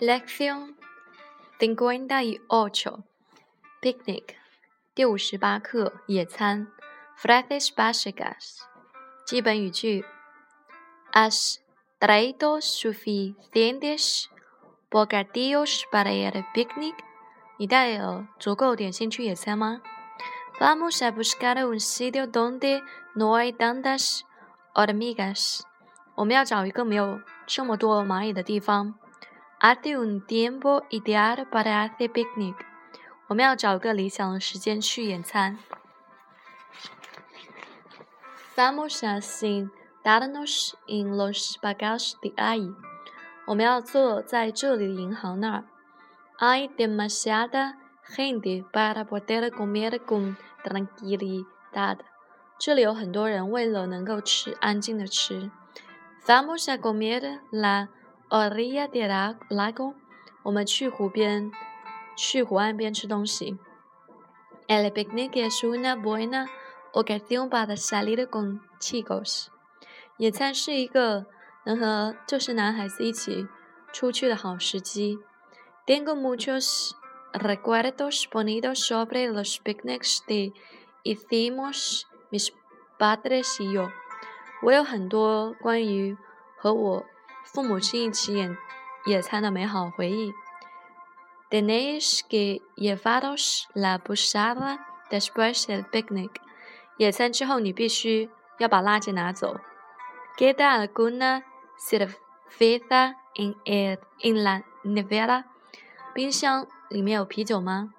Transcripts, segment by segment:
Lección cincuenta y ocho. Picnic. 第五十八课野餐。Frases básicas. 基本语句。Has traído suficientes bocadillos para el picnic? 你带了足够点心去野餐吗？Vamos a buscar un sitio donde no hay tantas hormigas. 我们要找一个没有这么多蚂蚁的地方。Hace un tiempo ideal para hacer picnic。我们要找个理想的时间去野餐。Vamos a sentarnos en los bancos de ahí。我们要坐在这里的银行那儿。Hay demasiada gente para poder comer con tranquilidad。这里有很多人，为了能够吃，安静的吃。Vamos a comer la orilla del lago，我们去湖边，去湖岸边吃东西。El picnic es una buena ocasión para salir con chicos。野餐是一个能和就是男孩子一起出去的好时机。Tengo muchos recuerdos bonitos sobre los picnics que hicimos mis padres y yo。我有很多关于和我父母亲一起野野餐的美好回忆。Tenéis que llevaros la basura después del picnic。野餐之后，你必须要把垃圾拿走。¿Queda alguna cerveza en el en la nevera？冰箱里面有啤酒吗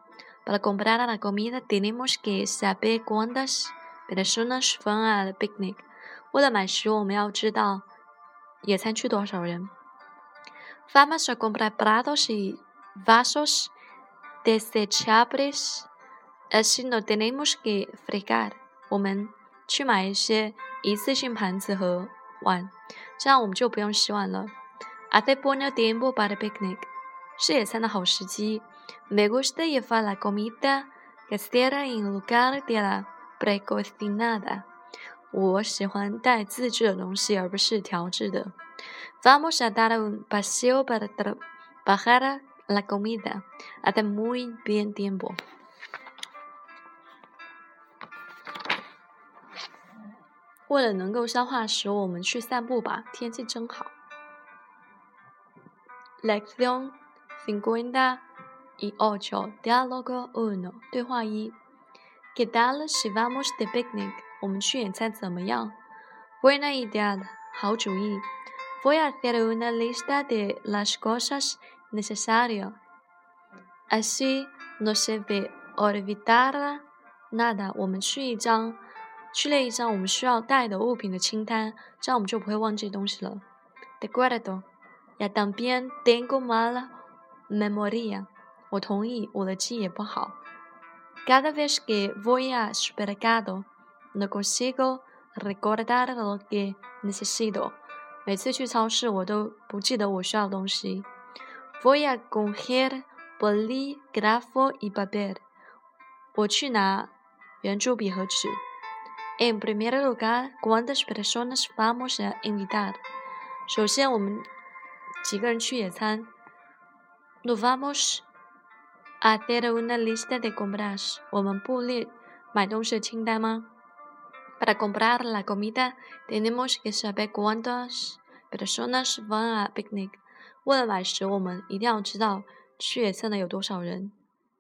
？Para comprar la comida tenemos que saber cuántas personas van al picnic。为了买食物，我们要知道。野餐去多少人？Vamos a comprar platos y vasos desechables. Así no tenemos que fregar. 我们去买一些一次性盘子和碗，这样我们就不用洗碗了。Hace buen tiempo para picnic. 是野餐的好时机。Me gusta llevar la comida casera en lugar de la precocinada. 我喜欢带自制的东西，而不是调制的。Vamos a dar un paseo para bajar la comida. Hace muy bien tiempo. 为了能够消化食物，我们去散步吧。天气真好。Lección cincuenta y ocho. Diálogo uno. 对话一。¿Qué tal si vamos de picnic? 我们去野餐怎么样？Buena idea，好主意。Voy a hacer una lista de las cosas necesarias. Así no se ve olvidar nada. 我们去一张，去列一张我们需要带的物品的清单，这样我们就不会忘记东西了。De acuerdo. Ya también tengo mala memoria. 我同意，我的记忆也不好。Cada vez que voy a supermercado no consigo recordar lo que necesito。每次去超市，我都不记得我需要的东西。Voy a coger bolígrafo y papel。我去拿圆珠笔和纸。En primer lugar, ¿cuántas personas vamos a invitar？首先，我们几个人去野餐？No vamos a hacer una lista de compras。我们不列买东西的清单吗 ？Para comprar la comida tenemos que saber cuántas personas van a picnic。为了买食，我们一定要知道去野餐的有多少人。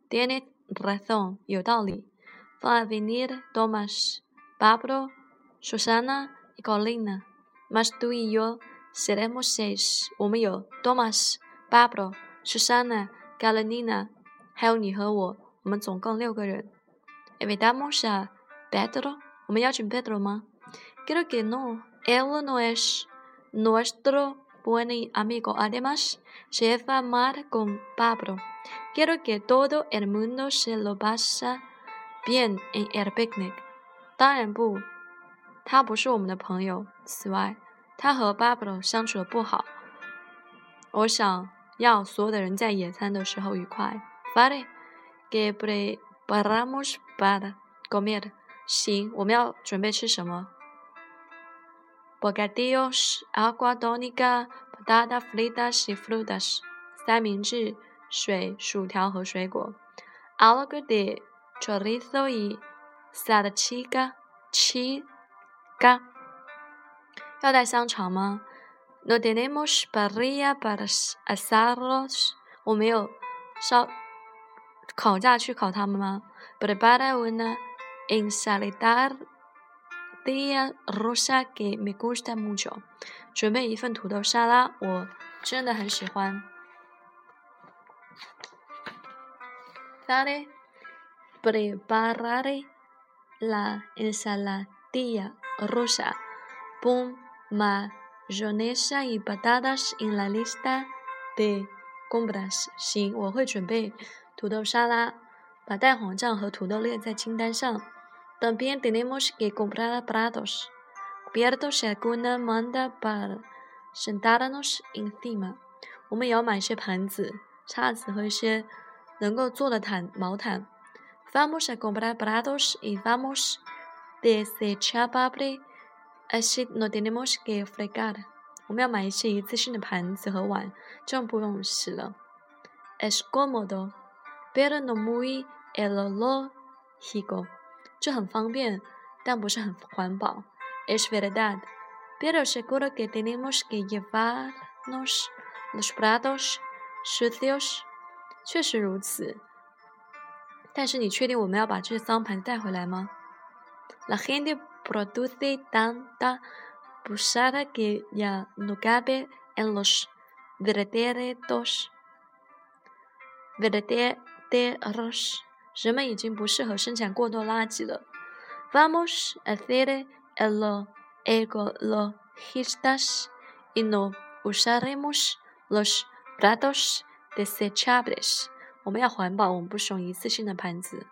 Tienes razón，有道理。Van a venir Tomás, Pablo, Susana y Carolina. Más tú y yo seremos seis。我们有 Tomás, Pablo, Susana, Carolina，还有你和我，我们总共六个人。Invitamos a Pedro。 我们邀请 Pedro 吗？Creo que no. Él no es nuestro buen amigo. Además, se va mal con Pablo. Quiero que todo el mundo se lo pasa bien en el picnic. 当然不，他不是我们的朋友。此外，他和 Pablo 相处的不好。我想要所有的人在野餐的时候愉快。Vale, que preparamos para comer. 行，我们要准备吃什么？Bocadillos, agua tónica, patatas fritas y frutas. 三明治、水、薯条和水果。Algo de chorizo y salchicha。要带香肠吗？No tenemos parrilla para asarlos。我没有烧烤架去烤它们吗？Prepara una ensalada rusa que me gusta mucho。准备一份土豆沙拉，我真的很喜欢。Dale, prepararé la ensalada rusa. Pon mayonesa y patatas en la lista de compras。行，我会准备土豆沙拉，把蛋黄酱和土豆列在清单上。También tenemos que comprar platos, cubiertos y alguna manta para sentarnos encima。我们也要买一些盘子、叉子和一些能够坐的毯、毛毯。Vamos a comprar platos y vamos desechable, así no tenemos que fregar。我们要买一些一次性的盘子和碗，这样不用洗了。Es cómodo, pero no muy ecológico。 这很方便，但不是很环保。Es verdad, pero seguro que tenemos que llevarnos los platos sucios。确实如此，但是你确定我们要把这些脏盘带回来吗？La gente produce tanta basura que ya no cabe en los vertederos。vertederos。人们已经不适合生产过多垃圾了。Vamos a hacer el ecologistas y no usaremos los platos desechables。我们要环保，我们不使用一次性的盘子。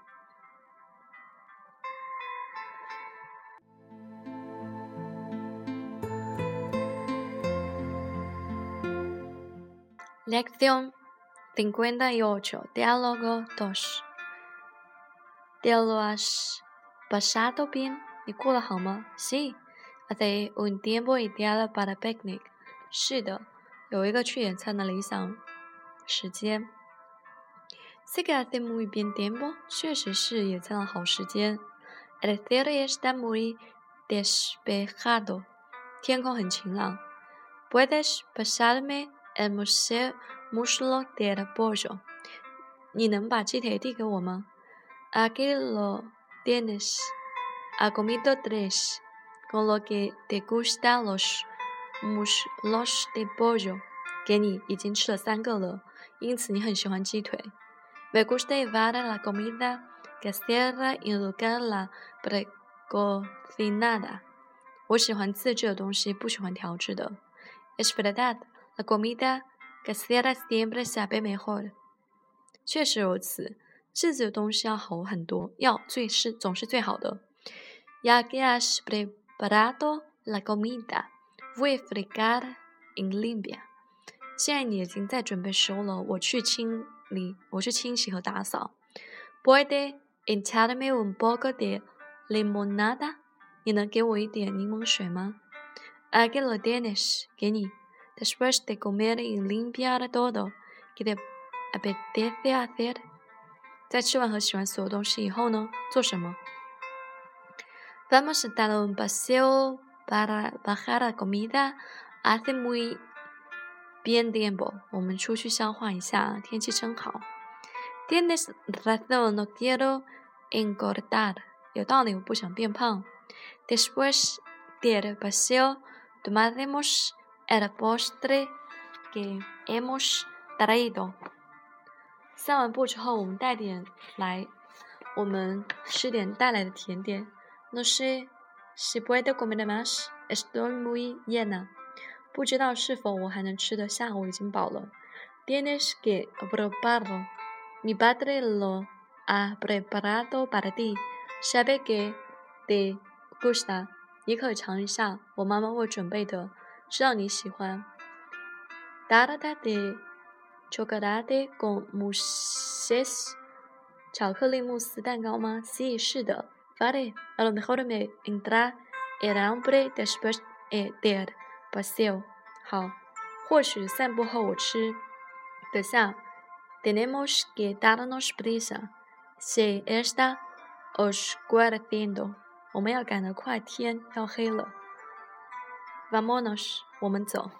Lección cincuenta y ocho. Diálogo dos. ¿Te lo has pasado bien? ¿Y cómo hama? Sí. Hace un tiempo ideal para picnic. 是的，有一个去野餐的理想时间。Sí que hace muy bien tiempo. 确实是野餐的好时间。El cielo está muy despejado. 天空很晴朗。Puedes pasarme el museo muslo del pollo. 你能把鸡腿递给我吗 ？Aquí lo tienes. Ha comido tres, con lo que te gustan los muslos de pollo. 给你已经吃了三个了，因此你很喜欢鸡腿。Me gusta llevar la comida casera en lugar la precocinada. 我喜欢自制的东西，不喜欢调制的。Es verdad, la comida casera siempre sabe mejor. 确实如此。 自制的东西要好很多，要最是总是最好的。Ya que has preparado la comida, voy a fregar en limpia。现在你已经在准备食物了，我去清理，我去清洗和打扫。Puede echarme un poco de limonada？你能给我一点柠檬水吗？Aquí lo tienes，给你。Después de comer y limpiar todo, ¿qué te apetece hacer？在吃完和洗完所有东西以后呢，做什么？Vamos a dar un paseo para bajar la comida. Hace muy bien tiempo. 我们出去消化一下，天气真好。Tienes razón, no quiero engordar. 有道理，我不想变胖。Después del paseo, tomaremos el postre que hemos traído. 散完步之后，我们带点来，我们吃点带来的甜点。No sé si puedo comer más. Estoy muy llena. 不知道是否我还能吃得下，我已经饱了。Tienes que probarlo. Mi padre lo ha preparado para ti. Sabe que te gusta. 你可尝一下，我妈妈为准备的，知道你喜欢。Tarta de chocolate con mousse，巧克力慕斯蛋糕吗？Sí，是的。Vale, a lo mejor me entra el hambre después del paseo。好，或许散步后我吃 Desea, tenemos que darnos prisa. Se está oscureciendo. 我们要赶得快，天要黑了。Vamonos，我们走。